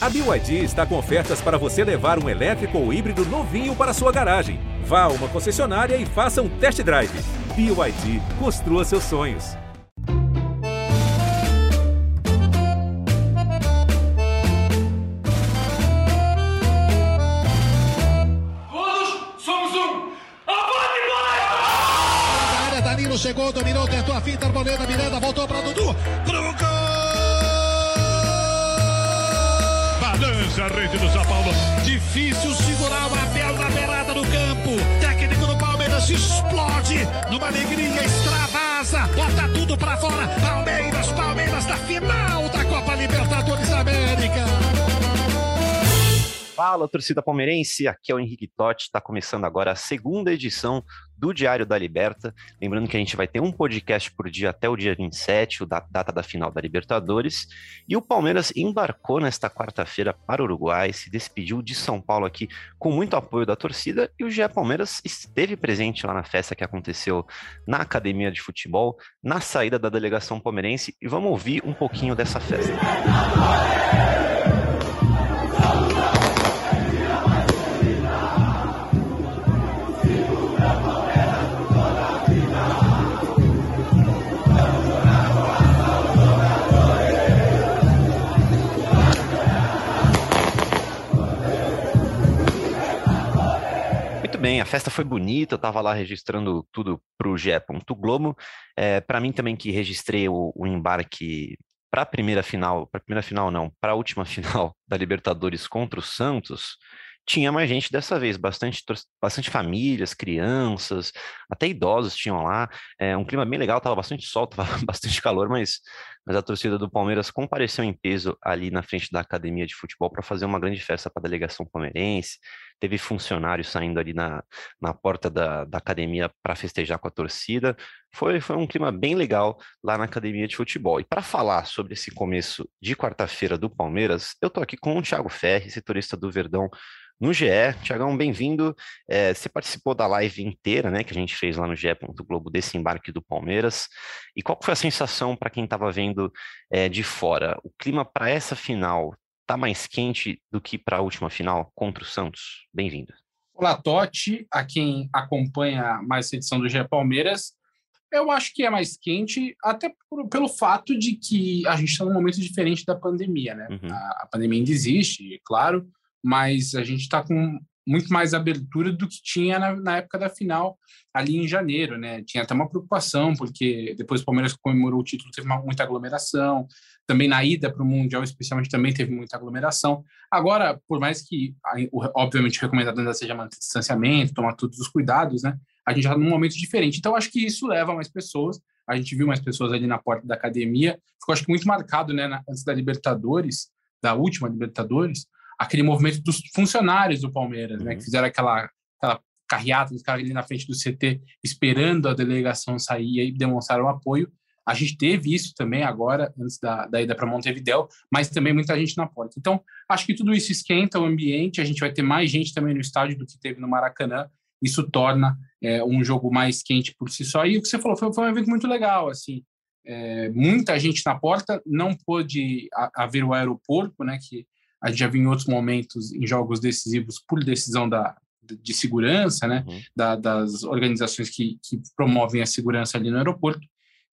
A BYD está com ofertas para você levar um elétrico ou híbrido novinho para sua garagem. Vá a uma concessionária e faça um test drive. BYD, construa seus sonhos. Todos somos um. Avante, bola! Na área, Danilo chegou, dominou, tentou a finta, Arboleda, Miranda, voltou para Dudu. Pro a rede do São Paulo. Difícil segurar o Abel na beirada do campo. Técnico do Palmeiras explode numa alegria, extravasa, bota tudo para fora. Palmeiras, Palmeiras na final da Copa Libertadores da América. Fala, torcida palmeirense, aqui é o Henrique Totti, está começando agora a segunda edição do Diário da Liberta. Lembrando que a gente vai ter um podcast por dia até o dia 27, o da data da final da Libertadores. E o Palmeiras embarcou nesta quarta-feira para o Uruguai, se despediu de São Paulo aqui com muito apoio da torcida. E o GE Palmeiras esteve presente lá na festa que aconteceu na academia de futebol, na saída da delegação palmeirense. E vamos ouvir um pouquinho dessa festa. Festa foi bonita, eu estava lá registrando tudo para o GE. Globo. É, para mim também que registrei o, o embarque para a primeira final, para primeira final não, para a última final da Libertadores contra o Santos, tinha mais gente dessa vez, bastante, bastante famílias, crianças, até idosos tinham lá. É, um clima bem legal, tava bastante sol, tava bastante calor, mas, mas a torcida do Palmeiras compareceu em peso ali na frente da academia de futebol para fazer uma grande festa para a delegação palmeirense. Teve funcionários saindo ali na, na porta da, da academia para festejar com a torcida. Foi, foi um clima bem legal lá na academia de futebol. E para falar sobre esse começo de quarta-feira do Palmeiras, eu tô aqui com o Thiago Ferri, setorista do Verdão no GE. Tiagão, bem-vindo. É, você participou da live inteira, né, que a gente fez lá no GE. Globo desse embarque do Palmeiras. E qual foi a sensação para quem estava vendo é, de fora? O clima para essa final está mais quente do que para a última final contra o Santos? Bem-vindo. Olá, Totti, a quem acompanha mais essa edição do GE Palmeiras. Eu acho que é mais quente, até por, pelo fato de que a gente está num momento diferente da pandemia, né? Uhum. A, a pandemia ainda existe, claro, mas a gente está com muito mais abertura do que tinha na, na, época da final, ali em janeiro, né? Tinha até uma preocupação, porque depois o Palmeiras comemorou o título, teve uma, muita aglomeração. Também na ida para o Mundial, especialmente, também teve muita aglomeração. Agora, por mais que, obviamente, recomendado ainda seja manter distanciamento, tomar todos os cuidados, né? A gente já está num momento diferente. Então, acho que isso leva mais pessoas. A gente viu mais pessoas ali na porta da academia. Ficou, acho que, muito marcado, né? Antes da Libertadores, da última Libertadores, aquele movimento dos funcionários do Palmeiras, uhum. né, que uhum. fizeram aquela, aquela carreata, os caras ali na frente do CT esperando a delegação sair e demonstraram apoio. A gente teve isso também agora, antes da, da ida para Montevidéu, mas também muita gente na porta. Então, acho que tudo isso esquenta o ambiente, a gente vai ter mais gente também no estádio do que teve no Maracanã, isso torna é, um jogo mais quente por si só. E o que você falou foi, foi um evento muito legal, assim, é, muita gente na porta, não pôde haver o aeroporto, né, que a gente já viu em outros momentos, em jogos decisivos, por decisão da, de segurança, né, uhum. da, das organizações que, que, promovem a segurança ali no aeroporto.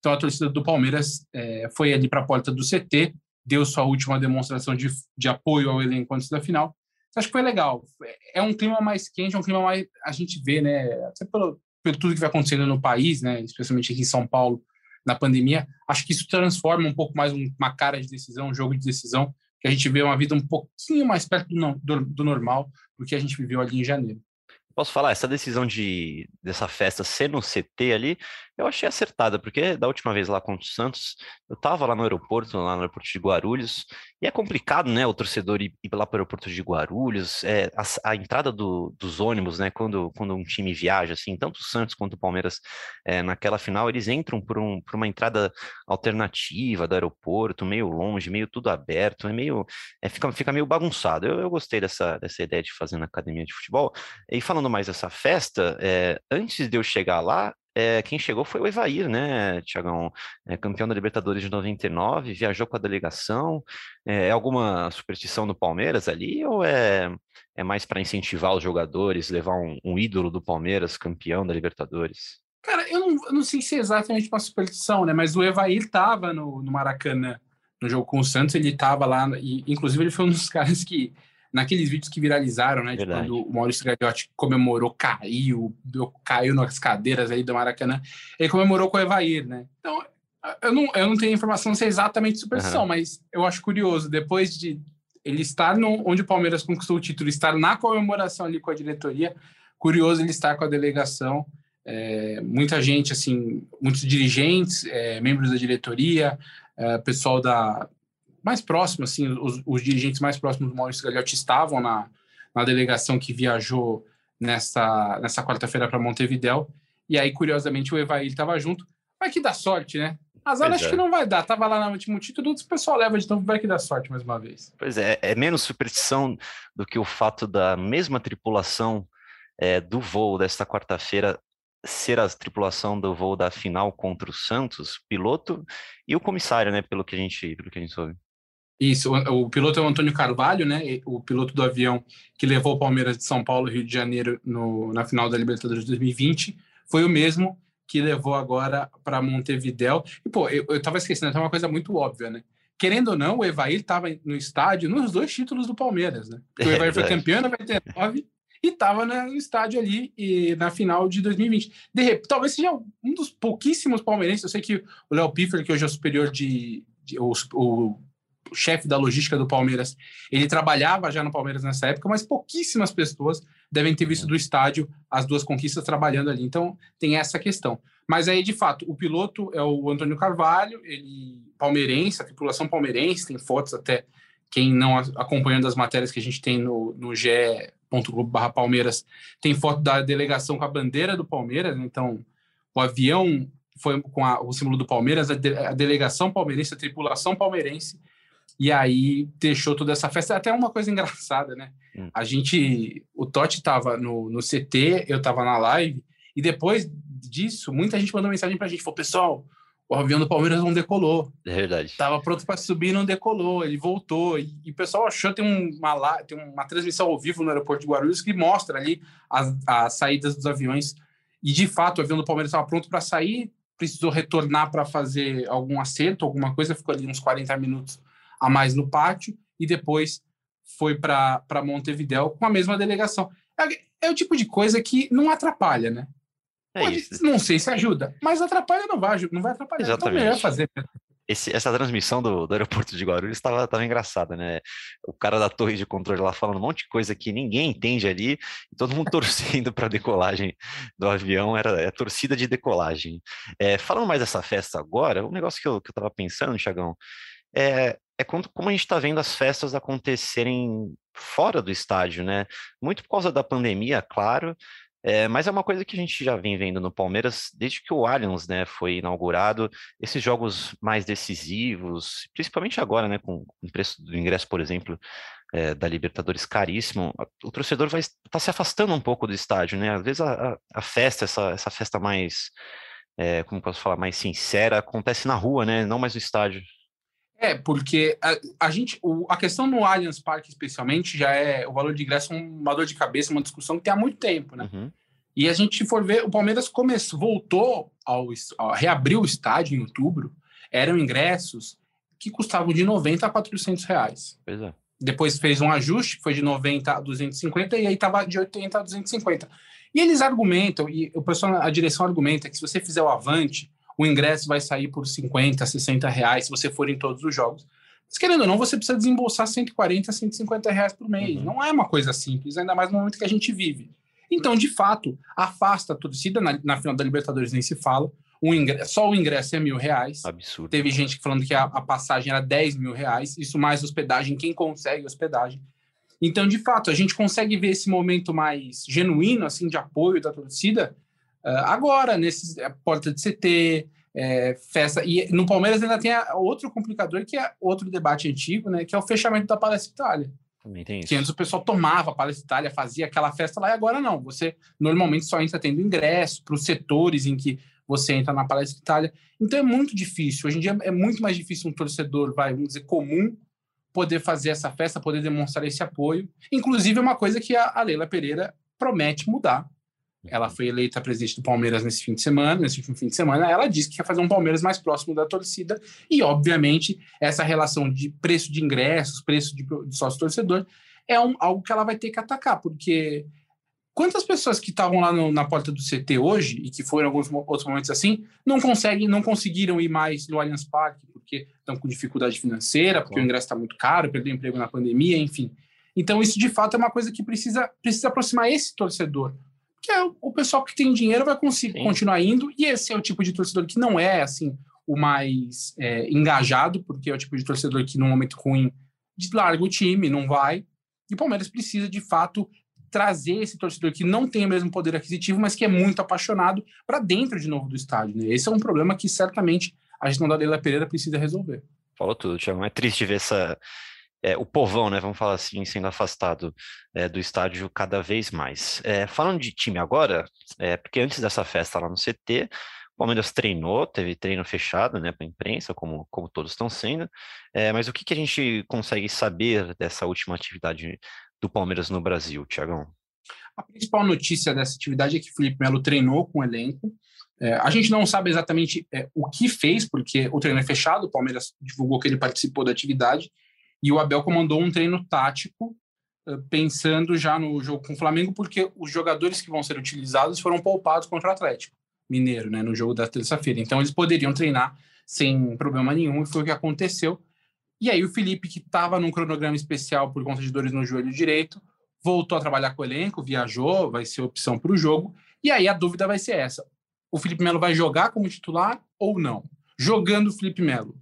Então, a torcida do Palmeiras é, foi ali para a porta do CT, deu sua última demonstração de, de apoio ao elenco antes da final. Então, acho que foi legal. É um clima mais quente, é um clima mais. A gente vê, né, até pelo, pelo tudo que vai acontecendo no país, né, especialmente aqui em São Paulo, na pandemia, acho que isso transforma um pouco mais uma cara de decisão, um jogo de decisão, que a gente vê uma vida um pouquinho mais perto do, do, do normal do que a gente viveu ali em janeiro. Posso falar, essa decisão de dessa festa ser no CT ali, eu achei acertada, porque da última vez lá contra o Santos, eu estava lá no aeroporto, lá no aeroporto de Guarulhos, e é complicado, né, o torcedor ir, ir lá para o aeroporto de Guarulhos, é, a, a entrada do, dos ônibus, né, quando, quando um time viaja, assim, tanto o Santos quanto o Palmeiras, é, naquela final, eles entram por, um, por uma entrada alternativa do aeroporto, meio longe, meio tudo aberto, é meio, é, fica, fica meio bagunçado. Eu, eu gostei dessa, dessa ideia de fazer na academia de futebol. E falando mais dessa festa, é, antes de eu chegar lá, é, quem chegou foi o Evair, né, Tiagão? É, campeão da Libertadores de 99, viajou com a delegação. É, é alguma superstição do Palmeiras ali ou é, é mais para incentivar os jogadores, levar um, um, ídolo do Palmeiras, campeão da Libertadores? Cara, eu não, eu não sei se é exatamente uma superstição, né? Mas o Evair estava no, no Maracanã no jogo com o Santos, ele estava lá, e inclusive ele foi um dos caras que naqueles vídeos que viralizaram, né? De quando o Maurício Gagliotti comemorou, caiu, caiu nas cadeiras aí do Maracanã, ele comemorou com o Evair, né? Então, eu não, eu não tenho informação se é exatamente superstição, uhum. mas eu acho curioso, depois de ele estar no, onde o Palmeiras conquistou o título, estar na comemoração ali com a diretoria, curioso ele estar com a delegação, é, muita gente, assim, muitos dirigentes, é, membros da diretoria, é, pessoal da, mais próximo, assim, os, os, dirigentes mais próximos do Maurício Gagliotti estavam na, na delegação que viajou nessa, nessa quarta-feira para Montevidéu. E aí, curiosamente, o Evaí estava junto. Vai que dá sorte, né? Azar acho é. que não vai dar. Tava lá no último título, o pessoal leva de novo, vai que dá sorte mais uma vez. Pois é, é menos superstição do que o fato da mesma tripulação é, do voo desta quarta-feira ser a tripulação do voo da final contra o Santos, piloto e o comissário, né? Pelo que a gente, pelo que a gente soube. Isso, o, o, piloto é o Antônio Carvalho, né? O piloto do avião que levou o Palmeiras de São Paulo Rio de Janeiro no, na final da Libertadores 2020, foi o mesmo que levou agora para Montevidéu. E, pô, eu, eu tava esquecendo, é uma coisa muito óbvia, né? Querendo ou não, o Evair estava no estádio nos dois títulos do Palmeiras, né? O Evair é foi campeão em 99 e estava no estádio ali e, na final de 2020. De repente, talvez seja um dos pouquíssimos palmeirenses. Eu sei que o Léo Piffer, que hoje é o superior de, de o o chefe da logística do Palmeiras, ele trabalhava já no Palmeiras nessa época, mas pouquíssimas pessoas devem ter visto do estádio as duas conquistas trabalhando ali. Então, tem essa questão. Mas aí, de fato, o piloto é o Antônio Carvalho, ele palmeirense, a tripulação palmeirense, tem fotos até, quem não acompanhando as matérias que a gente tem no, no ge.globo barra Palmeiras, tem foto da delegação com a bandeira do Palmeiras, então o avião foi com a, o símbolo do Palmeiras, a, de, a delegação palmeirense, a tripulação palmeirense, e aí deixou toda essa festa. Até uma coisa engraçada, né? Hum. A gente. O Totti tava no, no CT, eu tava na live, e depois disso, muita gente mandou mensagem pra gente: falou, pessoal, o avião do Palmeiras não decolou. É verdade. Tava pronto para subir não decolou, ele voltou. E, e, o pessoal achou tem uma, tem uma transmissão ao vivo no aeroporto de Guarulhos que mostra ali as, as saídas dos aviões. E de fato, o avião do Palmeiras estava pronto para sair, precisou retornar para fazer algum acerto, alguma coisa, ficou ali uns 40 minutos a mais no pátio e depois foi para Montevidéu com a mesma delegação. É, é, o tipo de coisa que não atrapalha, né? É Pode, isso. Não sei se ajuda, mas atrapalha não vai, não vai atrapalhar. Exatamente. Então, melhor fazer. Esse, essa transmissão do, do, aeroporto de Guarulhos estava tava engraçada, né? O cara da torre de controle lá falando um monte de coisa que ninguém entende ali, todo mundo torcendo para a decolagem do avião, era é torcida de decolagem. É, falando mais dessa festa agora, um negócio que eu, que eu tava pensando, Chagão, é, é como, como a gente está vendo as festas acontecerem fora do estádio, né? Muito por causa da pandemia, claro, é, mas é uma coisa que a gente já vem vendo no Palmeiras desde que o Allianz né, foi inaugurado. Esses jogos mais decisivos, principalmente agora, né, com o preço do ingresso, por exemplo, é, da Libertadores caríssimo, o torcedor vai estar tá se afastando um pouco do estádio, né? Às vezes a, a, a festa, essa, essa festa mais, é, como posso falar, mais sincera, acontece na rua, né? Não mais no estádio. É, porque a, a gente, o, a questão no Allianz Parque, especialmente, já é o valor de ingresso uma dor de cabeça, uma discussão que tem há muito tempo, né? Uhum. E a gente for ver, o Palmeiras começou, voltou ao, ao reabriu o estádio em outubro, eram ingressos que custavam de 90 a 400 reais. Pois é. Depois fez um ajuste, foi de 90 a 250, e aí estava de 80 a 250. E eles argumentam, e o pessoal, a direção argumenta que se você fizer o Avante, o ingresso vai sair por 50, 60 reais se você for em todos os jogos. Mas querendo ou não, você precisa desembolsar 140, 150 reais por mês. Uhum. Não é uma coisa simples, ainda mais no momento que a gente vive. Então, de fato, afasta a torcida. Na, na final da Libertadores nem se fala. O ingresso, só o ingresso é mil reais. Absurdo. Teve gente falando que a, a passagem era 10 mil reais. Isso mais hospedagem, quem consegue hospedagem. Então, de fato, a gente consegue ver esse momento mais genuíno, assim, de apoio da torcida, agora, nesse é, porta de CT, é, festa. E no Palmeiras ainda tem outro complicador, que é outro debate antigo, né? Que é o fechamento da Palestra Itália. Que antes o pessoal tomava a Palestra Itália, fazia aquela festa lá, e agora não. Você normalmente só entra tendo ingresso para os setores em que você entra na Palestra Itália. Então é muito difícil. Hoje em dia é muito mais difícil um torcedor, vai, vamos dizer, comum, poder fazer essa festa, poder demonstrar esse apoio. Inclusive, é uma coisa que a Leila Pereira promete mudar. Ela foi eleita presidente do Palmeiras nesse fim de semana, nesse último fim de semana. Ela disse que quer fazer um Palmeiras mais próximo da torcida. E, obviamente, essa relação de preço de ingressos, preço de, de sócio-torcedor, é um, algo que ela vai ter que atacar, porque quantas pessoas que estavam lá no, na porta do CT hoje, e que foram em alguns outros momentos assim, não conseguem, não conseguiram ir mais no Allianz Parque, porque estão com dificuldade financeira, porque o ingresso está muito caro, perdeu emprego na pandemia, enfim. Então, isso de fato é uma coisa que precisa, precisa aproximar esse torcedor que é o pessoal que tem dinheiro vai conseguir continuar indo, e esse é o tipo de torcedor que não é assim o mais é, engajado, porque é o tipo de torcedor que no momento ruim larga o time, não vai. E o Palmeiras precisa de fato trazer esse torcedor que não tem o mesmo poder aquisitivo, mas que é muito apaixonado para dentro de novo do estádio. Né? Esse é um problema que certamente a gestão da Leila Pereira precisa resolver. Falou tudo, Tiago. É triste ver essa, é, o povão, né, vamos falar assim, sendo afastado é, do estádio cada vez mais. É, falando de time agora, é, porque antes dessa festa lá no CT, o Palmeiras treinou, teve treino fechado, né, para a imprensa, como, como todos estão sendo, é, mas o que, que a gente consegue saber dessa última atividade do Palmeiras no Brasil, Tiagão? A principal notícia dessa atividade é que Felipe Melo treinou com o elenco, é, a gente não sabe exatamente é, o que fez, porque o treino é fechado, o Palmeiras divulgou que ele participou da atividade, e o Abel comandou um treino tático, pensando já no jogo com o Flamengo, porque os jogadores que vão ser utilizados foram poupados contra o Atlético Mineiro, né, no jogo da terça-feira. Então eles poderiam treinar sem problema nenhum, e foi o que aconteceu. E aí o Felipe, que estava num cronograma especial por conta de dores no joelho direito, voltou a trabalhar com o elenco, viajou, vai ser opção para o jogo. E aí a dúvida vai ser essa: o Felipe Melo vai jogar como titular ou não? Jogando o Felipe Melo,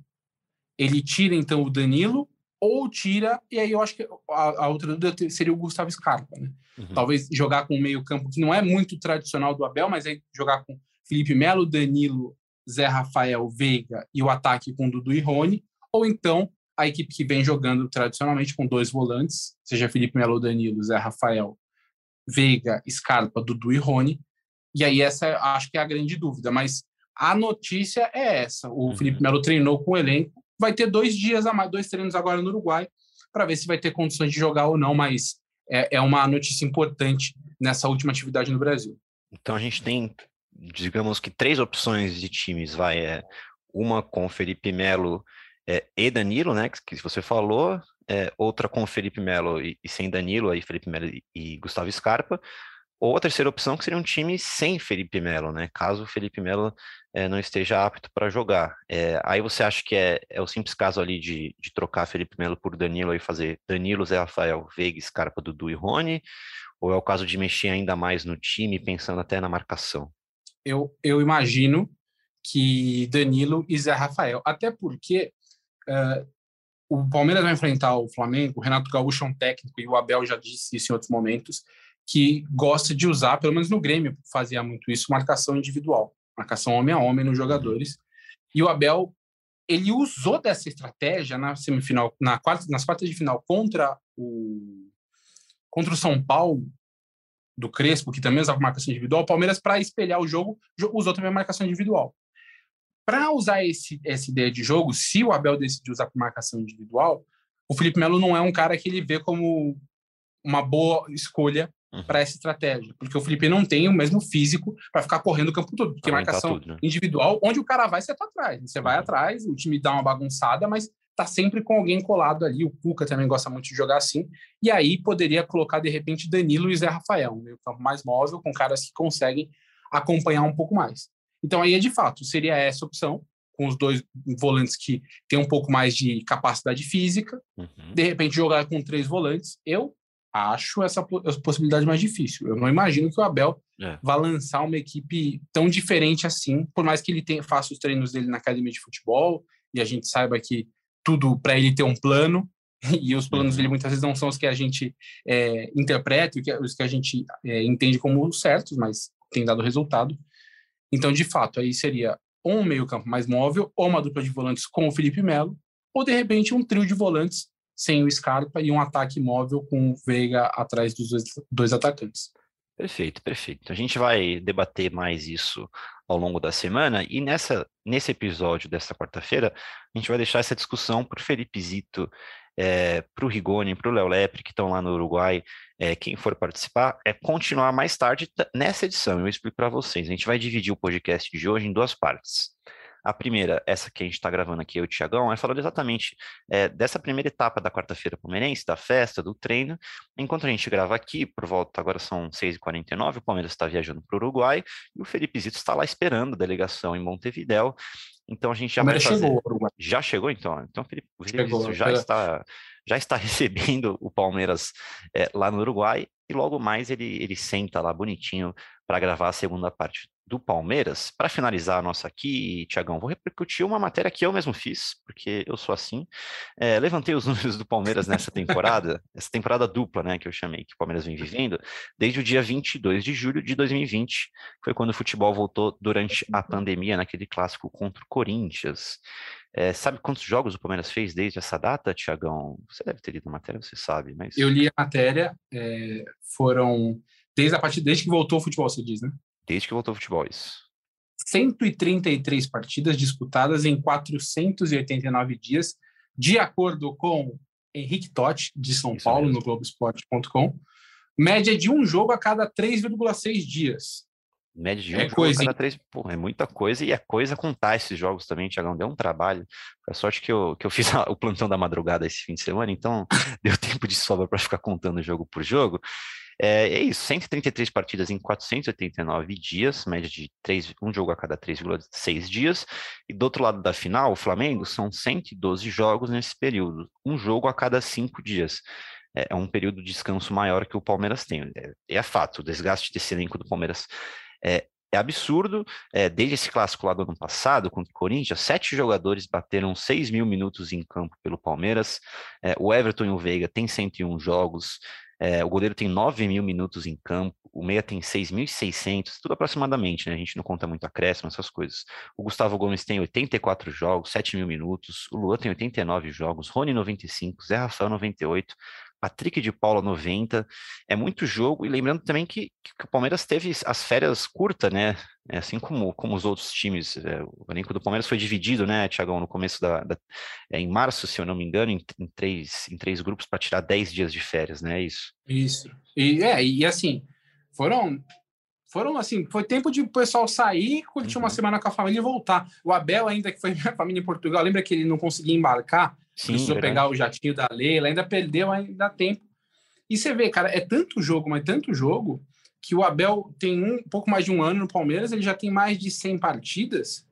ele tira então o Danilo ou tira, e aí eu acho que a, a outra dúvida seria o Gustavo Scarpa, né? Uhum. Talvez jogar com um meio-campo que não é muito tradicional do Abel, mas aí jogar com Felipe Melo, Danilo, Zé Rafael, Veiga e o ataque com Dudu e Rony, ou então a equipe que vem jogando tradicionalmente com dois volantes, seja Felipe Melo, Danilo, Zé Rafael, Veiga, Scarpa, Dudu e Rony. E aí essa acho que é a grande dúvida, mas a notícia é essa. O uhum. Felipe Melo treinou com o elenco vai ter dois dias a mais, dois treinos agora no Uruguai, para ver se vai ter condições de jogar ou não, mas é, é uma notícia importante nessa última atividade no Brasil. Então a gente tem, digamos que três opções de times, vai, é, uma com Felipe Melo é, e Danilo, né, que, você falou, é, outra com Felipe Melo e, e, sem Danilo, aí Felipe Melo e, e Gustavo Scarpa, ou a terceira opção, que seria um time sem Felipe Melo, né? Caso o Felipe Melo é, não esteja apto para jogar. É, aí você acha que é, é o simples caso ali de, de trocar Felipe Melo por Danilo e fazer Danilo, Zé Rafael, Veiga, Scarpa, Dudu e Rony? Ou é o caso de mexer ainda mais no time, pensando até na marcação? Eu, eu imagino que Danilo e Zé Rafael, até porque uh, o Palmeiras vai enfrentar o Flamengo, o Renato Gaúcho é um técnico e o Abel já disse isso em outros momentos, que gosta de usar, pelo menos no Grêmio fazia muito isso, marcação individual, marcação homem a homem nos jogadores. E o Abel, ele usou dessa estratégia na semifinal, na quarta, nas quartas de final contra o contra o São Paulo do Crespo, que também usava marcação individual, o Palmeiras para espelhar o jogo usou também marcação individual. Para usar esse, essa ideia de jogo, se o Abel decidir usar por marcação individual, o Felipe Melo não é um cara que ele vê como uma boa escolha. Para essa estratégia, porque o Felipe não tem o mesmo físico para ficar correndo o campo todo, porque marcação tudo, né? individual, onde o cara vai, você tá atrás, você vai uhum. atrás, o time dá uma bagunçada, mas tá sempre com alguém colado ali, o Cuca também gosta muito de jogar assim, e aí poderia colocar de repente Danilo e Zé Rafael, um meio campo mais móvel, com caras que conseguem acompanhar um pouco mais. Então aí é de fato, seria essa opção, com os dois volantes que têm um pouco mais de capacidade física, uhum. de repente jogar com três volantes. Eu acho essa possibilidade mais difícil. Eu não imagino que o Abel é. vá lançar uma equipe tão diferente assim, por mais que ele tenha, faça os treinos dele na academia de futebol e a gente saiba que tudo para ele ter um plano e os planos uhum. dele muitas vezes não são os que a gente é, interpreta, os que a gente é, entende como certos, mas tem dado resultado. Então, de fato, aí seria um meio campo mais móvel ou uma dupla de volantes com o Felipe Melo ou de repente um trio de volantes sem o Scarpa e um ataque móvel com o Veiga atrás dos dois, atacantes. Perfeito, perfeito. A gente vai debater mais isso ao longo da semana e nessa, nesse episódio desta quarta-feira a gente vai deixar essa discussão para o Felipe Zito, é, para o Rigoni, para o Léo Lepre, que estão lá no Uruguai, é, quem for participar, é continuar mais tarde nessa edição. Eu explico para vocês. A gente vai dividir o podcast de hoje em duas partes. A primeira, essa que a gente está gravando aqui, eu e o Tiagão, é falando exatamente é, dessa primeira etapa da quarta-feira palmeirense, da festa, do treino. Enquanto a gente grava aqui, por volta, agora são 6h49, o Palmeiras está viajando para o Uruguai e o Felipe Zito está lá esperando a delegação em Montevidéu. Então a gente já vai fazer... Chegou, já chegou, então? Então o Felipe chegou, já, está, já está recebendo o Palmeiras é, lá no Uruguai e logo mais ele, ele senta lá bonitinho para gravar a segunda parte do Palmeiras, para finalizar a nossa aqui, Tiagão, vou repercutir uma matéria que eu mesmo fiz, porque eu sou assim. É, levantei os números do Palmeiras nessa temporada, essa temporada dupla, né, que eu chamei, que o Palmeiras vem vivendo, desde o dia 22 de julho de 2020, foi quando o futebol voltou durante a pandemia, naquele clássico contra o Corinthians. É, sabe quantos jogos o Palmeiras fez desde essa data, Tiagão? Você deve ter lido a matéria, você sabe, mas... Eu li a matéria, é, foram... Desde a partir desde que voltou o futebol, você diz, né? Desde que voltou o futebol, isso. 133 partidas disputadas em 489 dias, de acordo com Henrique Totti, de São isso Paulo, mesmo. no Globoesporte.com. Média de um jogo a cada 3,6 dias. Média de um é jogo coisa, a cada três. Porra, é muita coisa e é coisa contar esses jogos também, Tiagão. Deu um trabalho. A sorte que eu, que eu fiz a, o plantão da madrugada esse fim de semana, então deu tempo de sobra para ficar contando jogo por jogo. É, é, isso, 133 partidas em 489 dias, média de 3, um jogo a cada 3,6 dias. E do outro lado da final, o Flamengo, são 112 jogos nesse período, um jogo a cada cinco dias. É, é um período de descanso maior que o Palmeiras tem. É, é fato, o desgaste desse elenco do Palmeiras é, é absurdo. É, desde esse clássico lá do ano passado, contra o Corinthians, sete jogadores bateram 6 mil minutos em campo pelo Palmeiras. É, o Everton e o Veiga têm 101 jogos. É, o goleiro tem 9 mil minutos em campo, o meia tem 6.600, tudo aproximadamente, né? A gente não conta muito acréscimo, essas coisas. O Gustavo Gomes tem 84 jogos, 7 mil minutos, o Luan tem 89 jogos, Rony 95, Zé Rafael 98, Patrick de Paula 90, é muito jogo, e lembrando também que, que o Palmeiras teve as férias curtas, né, é assim como, como os outros times, é, o elenco do Palmeiras foi dividido, né, Tiagão, no começo da, da é, em março, se eu não me engano, em, em três, em três grupos para tirar 10 dias de férias, né, é isso? Isso, e, é, e assim, foram foram assim, foi tempo de o pessoal sair, curtir uhum. uma semana com a família e voltar. O Abel, ainda que foi minha família em Portugal, lembra que ele não conseguia embarcar? Sim, precisou verdade. pegar o jatinho da Leila, ainda perdeu, ainda dá tempo. E você vê, cara, é tanto jogo, mas tanto jogo, que o Abel tem um pouco mais de um ano no Palmeiras, ele já tem mais de 100 partidas,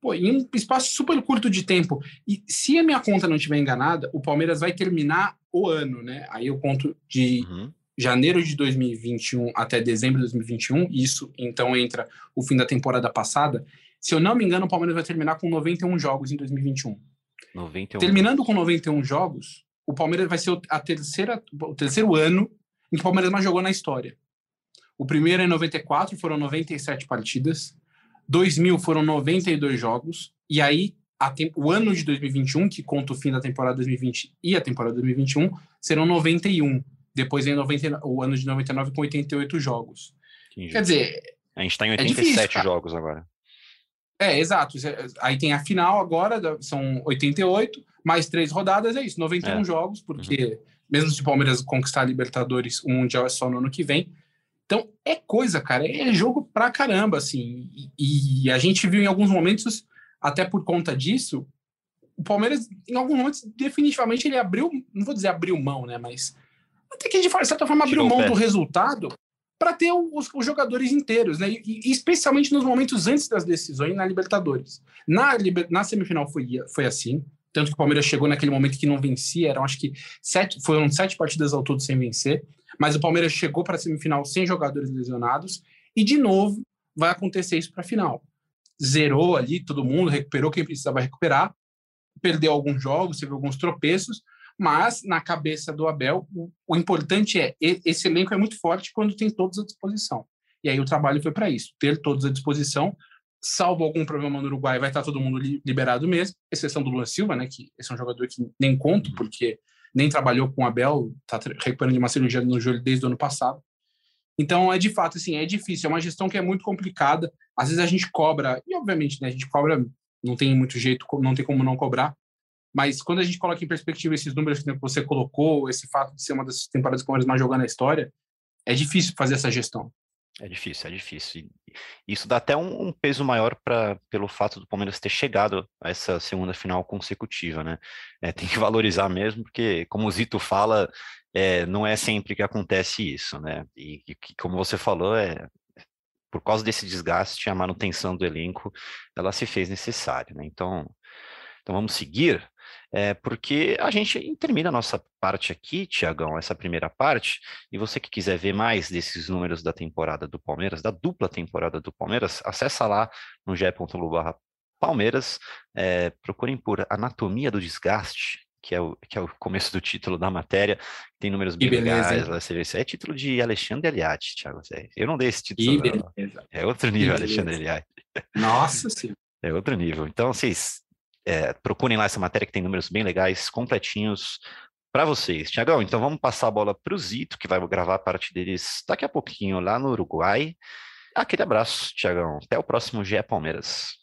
pô, em um espaço super curto de tempo. E se a minha conta não estiver enganada, o Palmeiras vai terminar o ano, né? Aí eu conto de uhum. janeiro de 2021 até dezembro de 2021, isso então entra o fim da temporada passada. Se eu não me engano, o Palmeiras vai terminar com 91 jogos em 2021. 91. Terminando com 91 jogos, o Palmeiras vai ser a terceira, o terceiro ano em que o Palmeiras mais jogou na história. O primeiro é em 94, foram 97 partidas. 2000 foram 92 jogos. E aí, o ano de 2021, que conta o fim da temporada 2020 e a temporada 2021, serão 91. Depois vem 90, o ano de 99 com 88 jogos. Entendi. Quer dizer. A gente está em 87 é difícil, jogos agora. É, exato. Aí tem a final agora, são 88, mais três rodadas, é isso, 91 é. jogos, porque uhum. mesmo se o Palmeiras conquistar a Libertadores, o Mundial é só no ano que vem. Então, é coisa, cara, é jogo pra caramba, assim. E, e a gente viu em alguns momentos, até por conta disso, o Palmeiras, em alguns momentos, definitivamente ele abriu, não vou dizer abriu mão, né, mas até que de certa forma abriu mão do resultado para ter os, os, jogadores inteiros, né? E, e, especialmente nos momentos antes das decisões na Libertadores. Na, na semifinal foi, foi assim, tanto que o Palmeiras chegou naquele momento que não vencia, eram acho que sete, foram sete partidas ao todo sem vencer, mas o Palmeiras chegou para a semifinal sem jogadores lesionados e de novo vai acontecer isso para a final. Zerou ali todo mundo, recuperou quem precisava recuperar, perdeu alguns jogos, teve alguns tropeços, mas, na cabeça do Abel, o, o importante é esse elenco é muito forte quando tem todos à disposição. E aí o trabalho foi para isso, ter todos à disposição. Salvo algum problema no Uruguai, vai estar todo mundo liberado mesmo, exceção do Luan Silva, né? Que esse é um jogador que nem conto, porque nem trabalhou com o Abel, está recuperando de uma cirurgia no joelho desde o ano passado. Então, é de fato, assim, é difícil, é uma gestão que é muito complicada. Às vezes a gente cobra, e obviamente, né, a gente cobra, não tem muito jeito, não tem como não cobrar, mas quando a gente coloca em perspectiva esses números que você colocou, esse fato de ser uma das temporadas que o Palmeiras mais jogou na história, é difícil fazer essa gestão. É difícil, é difícil. isso dá até um, um peso maior para pelo fato do Palmeiras ter chegado a essa segunda final consecutiva, né? É, tem que valorizar mesmo, porque, como o Zito fala, é, não é sempre que acontece isso, né? E, e como você falou, é por causa desse desgaste, a manutenção do elenco, ela se fez necessária, né? Então, então vamos seguir é, porque a gente termina a nossa parte aqui, Tiagão, essa primeira parte, e você que quiser ver mais desses números da temporada do Palmeiras, da dupla temporada do Palmeiras, acessa lá no ge.globo Palmeiras, é, procurem por Anatomia do Desgaste, que é, o, que é o começo do título da matéria, tem números bem beleza, legais, lá, você vê, isso é título de Alexandre Aliati, Thiago, eu não dei esse título, é outro nível, Alexandre Aliati. Nossa Senhora. É outro nível, então vocês é, procurem lá essa matéria que tem números bem legais, completinhos para vocês. Tiagão, então vamos passar a bola para o Zito, que vai gravar a parte deles daqui a pouquinho lá no Uruguai. Aquele abraço, Tiagão. Até o próximo GE Palmeiras.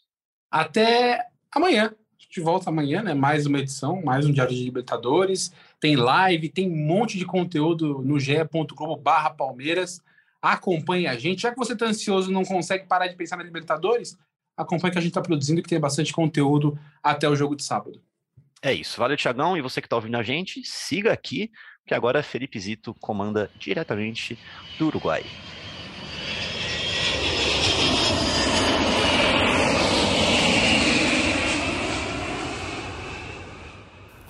Até amanhã. A gente volta amanhã, né? Mais uma edição, mais um Diário de Libertadores. Tem live, tem um monte de conteúdo no ge.globo barra Palmeiras. Acompanhe a gente. Já que você está ansioso não consegue parar de pensar na Libertadores, acompanhe que a gente está produzindo e que tem bastante conteúdo até o jogo de sábado. É isso. Valeu, Tiagão. E você que está ouvindo a gente, siga aqui, que agora Felipe Zito comanda diretamente do Uruguai.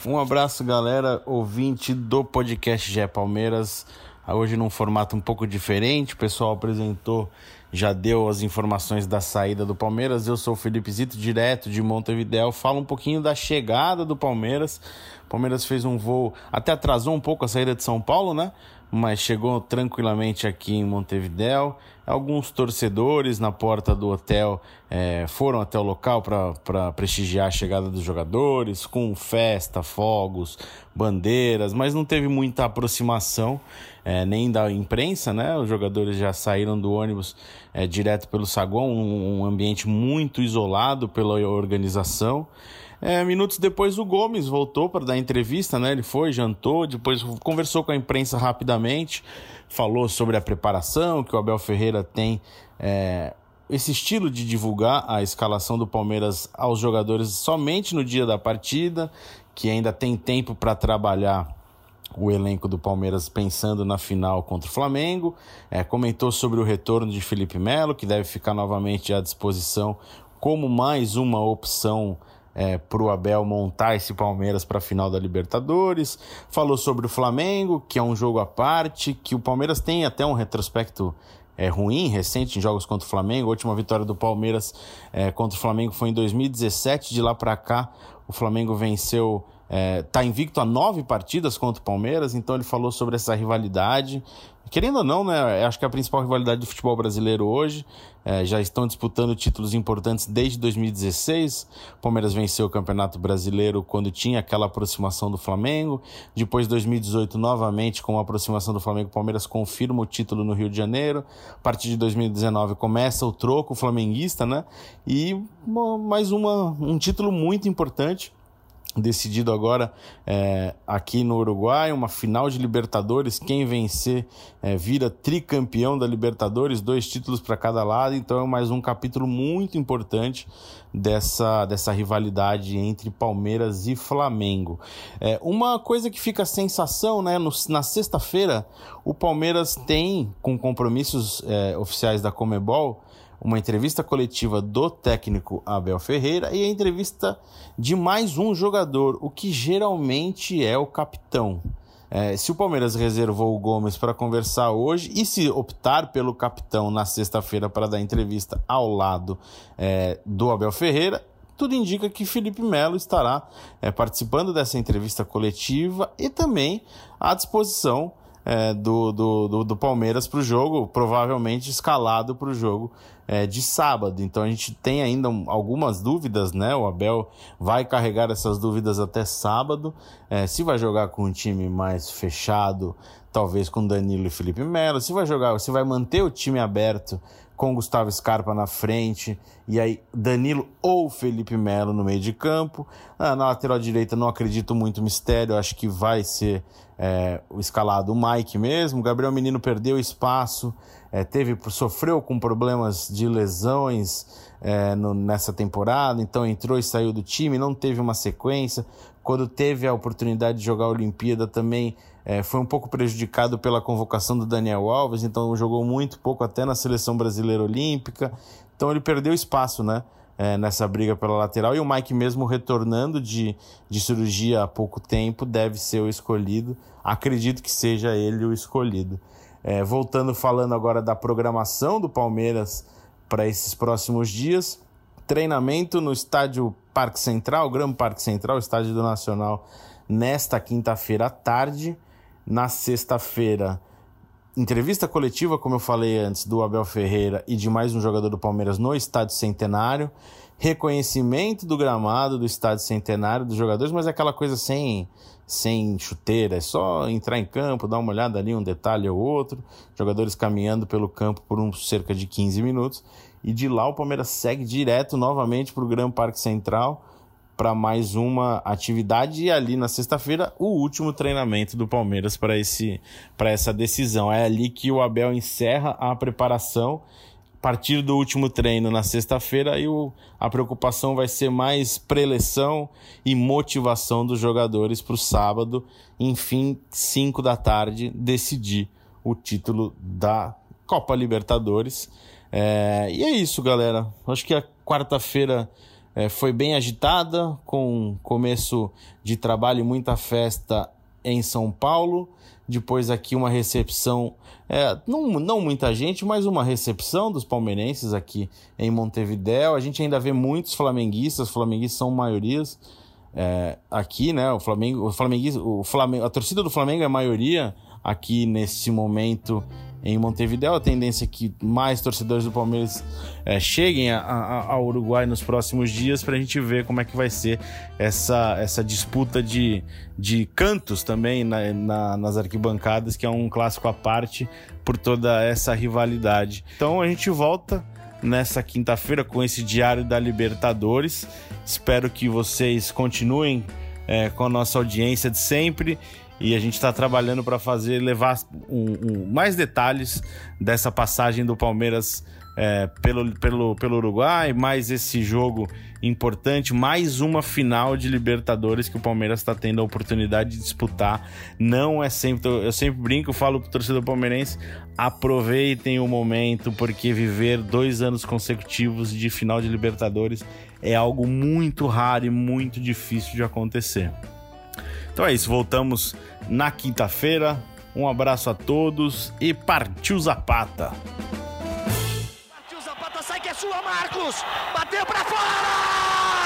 Um abraço, galera, ouvinte do podcast Gé Palmeiras. Hoje num formato um pouco diferente, o pessoal apresentou já deu as informações da saída do Palmeiras. Eu sou o Felipe Zito, direto de Montevidéu. Falo um pouquinho da chegada do Palmeiras. O Palmeiras fez um voo, até atrasou um pouco a saída de São Paulo, né? Mas chegou tranquilamente aqui em Montevidéu. Alguns torcedores na porta do hotel é, foram até o local para prestigiar a chegada dos jogadores, com festa, fogos, bandeiras, mas não teve muita aproximação é, nem da imprensa, né? Os jogadores já saíram do ônibus é, direto pelo saguão, um, um, ambiente muito isolado pela organização. É, minutos depois o Gomes voltou para dar entrevista, né? Ele foi, jantou, depois conversou com a imprensa rapidamente, falou sobre a preparação que o Abel Ferreira tem é, esse estilo de divulgar a escalação do Palmeiras aos jogadores somente no dia da partida, que ainda tem tempo para trabalhar o elenco do Palmeiras pensando na final contra o Flamengo. É, comentou sobre o retorno de Felipe Melo, que deve ficar novamente à disposição como mais uma opção é, para o Abel montar esse Palmeiras para a final da Libertadores. Falou sobre o Flamengo, que é um jogo à parte, que o Palmeiras tem até um retrospecto é, ruim, recente, em jogos contra o Flamengo. A última vitória do Palmeiras é, contra o Flamengo foi em 2017. De lá para cá, o Flamengo venceu Está é, tá invicto a nove partidas contra o Palmeiras, então ele falou sobre essa rivalidade. Querendo ou não, né? Acho que é a principal rivalidade do futebol brasileiro hoje. É, já estão disputando títulos importantes desde 2016. O Palmeiras venceu o Campeonato Brasileiro quando tinha aquela aproximação do Flamengo. Depois, 2018, novamente, com a aproximação do Flamengo, o Palmeiras confirma o título no Rio de Janeiro. A partir de 2019 começa o troco flamenguista, né? E mais uma, um título muito importante decidido agora é, aqui no Uruguai, uma final de Libertadores. Quem vencer é, vira tricampeão da Libertadores, dois títulos para cada lado. Então é mais um capítulo muito importante dessa, dessa rivalidade entre Palmeiras e Flamengo. É, uma coisa que fica sensação, né? No, na sexta-feira, o Palmeiras tem, com compromissos é, oficiais da Comebol, uma entrevista coletiva do técnico Abel Ferreira e a entrevista de mais um jogador, o que geralmente é o capitão. É, se o Palmeiras reservou o Gomes para conversar hoje e se optar pelo capitão na sexta-feira para dar entrevista ao lado é, do Abel Ferreira, tudo indica que Felipe Melo estará é, participando dessa entrevista coletiva e também à disposição é, do, do, do, do, Palmeiras para o jogo, provavelmente escalado para o jogo é, de sábado. Então a gente tem ainda algumas dúvidas, né? O Abel vai carregar essas dúvidas até sábado. É, se vai jogar com um time mais fechado, talvez com Danilo e Felipe Melo. Se vai jogar, se vai manter o time aberto com Gustavo Scarpa na frente, e aí Danilo ou Felipe Melo no meio de campo. Ah, na lateral direita não acredito muito mistério, acho que vai ser é, o escalado o Mike mesmo. Gabriel Menino perdeu espaço, é, teve sofreu com problemas de lesões é, no, nessa temporada, então entrou e saiu do time, não teve uma sequência. Quando teve a oportunidade de jogar a Olimpíada também é, foi um pouco prejudicado pela convocação do Daniel Alves, então jogou muito pouco até na seleção brasileira olímpica. Então ele perdeu espaço, né? É, nessa briga pela lateral. E o Mike, mesmo retornando de, de cirurgia há pouco tempo, deve ser o escolhido. Acredito que seja ele o escolhido. É, voltando falando agora da programação do Palmeiras para esses próximos dias. Treinamento no estádio Parque Central, Grande Parque Central, estádio do Nacional, nesta quinta-feira à tarde. Na sexta-feira, entrevista coletiva, como eu falei antes, do Abel Ferreira e de mais um jogador do Palmeiras no Estádio Centenário. Reconhecimento do gramado do Estádio Centenário dos jogadores, mas é aquela coisa sem, sem chuteira, é só entrar em campo, dar uma olhada ali, um detalhe ou outro. Jogadores caminhando pelo campo por uns cerca de 15 minutos. E de lá o Palmeiras segue direto novamente para o Gran Parque Central para mais uma atividade e ali na sexta-feira o último treinamento do Palmeiras para esse para essa decisão. É ali que o Abel encerra a preparação. Partir do último treino na sexta-feira, aí o, a preocupação vai ser mais preleção e motivação dos jogadores para o sábado, enfim, 5 da tarde, decidir o título da Copa Libertadores. É, e é isso, galera. Acho que a quarta-feira é, foi bem agitada, com começo de trabalho e muita festa em São Paulo. Depois aqui uma recepção, é, não, não muita gente, mas uma recepção dos palmeirenses aqui em Montevidéu. A gente ainda vê muitos flamenguistas, flamenguistas são maiorias é, aqui, né? O Flamengo, o Flamenguista, o Flamengo, a torcida do Flamengo é a maioria aqui nesse momento em Montevideo. A tendência é que mais torcedores do Palmeiras é, cheguem ao Uruguai nos próximos dias para a gente ver como é que vai ser essa, essa disputa de, de cantos também na, na, nas arquibancadas, que é um clássico à parte por toda essa rivalidade. Então a gente volta nessa quinta-feira com esse diário da Libertadores. Espero que vocês continuem é, com a nossa audiência de sempre e a gente está trabalhando para fazer levar um, um, mais detalhes dessa passagem do Palmeiras é, pelo, pelo, pelo Uruguai, mais esse jogo importante, mais uma final de Libertadores que o Palmeiras está tendo a oportunidade de disputar. Não é sempre, eu sempre brinco, falo pro torcedor palmeirense, aproveitem o momento, porque viver dois anos consecutivos de final de Libertadores é algo muito raro e muito difícil de acontecer. Então é isso, voltamos na quinta-feira. Um abraço a todos e partiu Zapata! Partiu Zapata, sai que é sua, Marcos! Bateu pra fora!